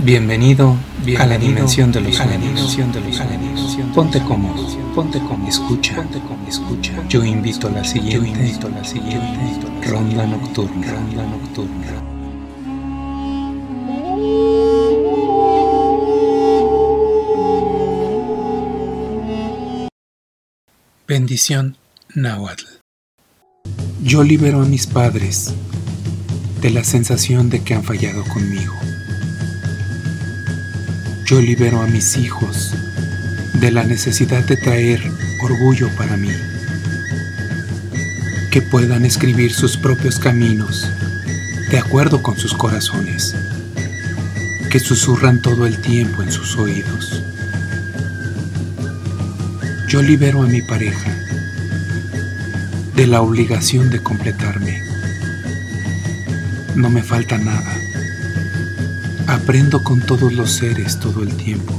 Bienvenido, a la dimensión de los sueños. Ponte cómodo, ponte cómodo, escucha, ponte cómodo, escucha. Yo invito a la siguiente, yo invito a la siguiente ronda nocturna, ronda nocturna. Bendición Nahuatl. Yo libero a mis padres de la sensación de que han fallado conmigo. Yo libero a mis hijos de la necesidad de traer orgullo para mí. Que puedan escribir sus propios caminos de acuerdo con sus corazones, que susurran todo el tiempo en sus oídos. Yo libero a mi pareja de la obligación de completarme. No me falta nada Aprendo con todos los seres todo el tiempo.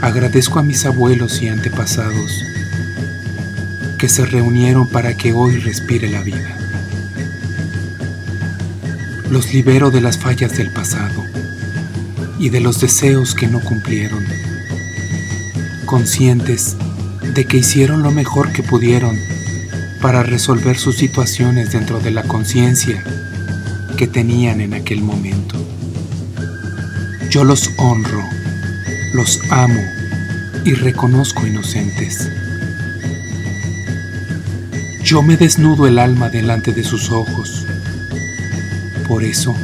Agradezco a mis abuelos y antepasados que se reunieron para que hoy respire la vida. Los libero de las fallas del pasado y de los deseos que no cumplieron, conscientes de que hicieron lo mejor que pudieron para resolver sus situaciones dentro de la conciencia que tenían en aquel momento. Yo los honro, los amo y reconozco inocentes. Yo me desnudo el alma delante de sus ojos. Por eso,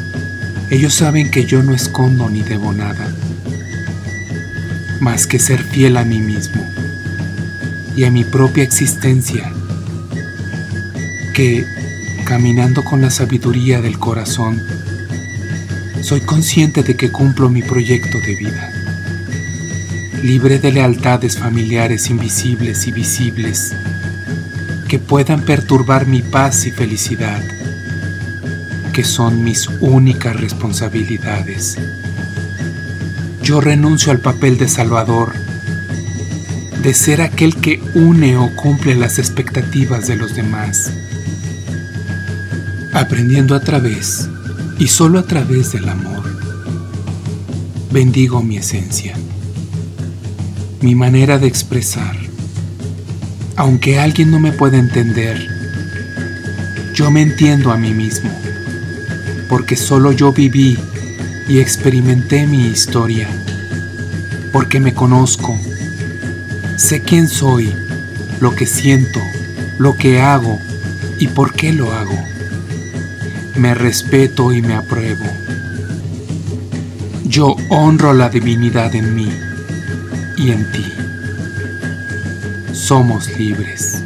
ellos saben que yo no escondo ni debo nada, más que ser fiel a mí mismo y a mi propia existencia, que caminando con la sabiduría del corazón, soy consciente de que cumplo mi proyecto de vida, libre de lealtades familiares invisibles y visibles que puedan perturbar mi paz y felicidad, que son mis únicas responsabilidades. Yo renuncio al papel de Salvador, de ser aquel que une o cumple las expectativas de los demás aprendiendo a través y solo a través del amor. Bendigo mi esencia, mi manera de expresar. Aunque alguien no me pueda entender, yo me entiendo a mí mismo, porque solo yo viví y experimenté mi historia, porque me conozco, sé quién soy, lo que siento, lo que hago y por qué lo hago me respeto y me apruebo. Yo honro la divinidad en mí y en ti. Somos libres.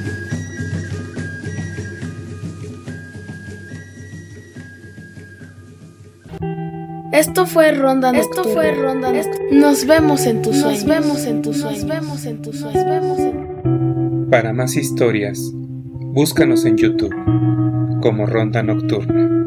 Esto fue Ronda Esto fue Ronda Nos vemos en tus sueños. Nos vemos en tus sueños. Nos vemos en tus sueños. Para más historias, búscanos en YouTube como Ronda Nocturna.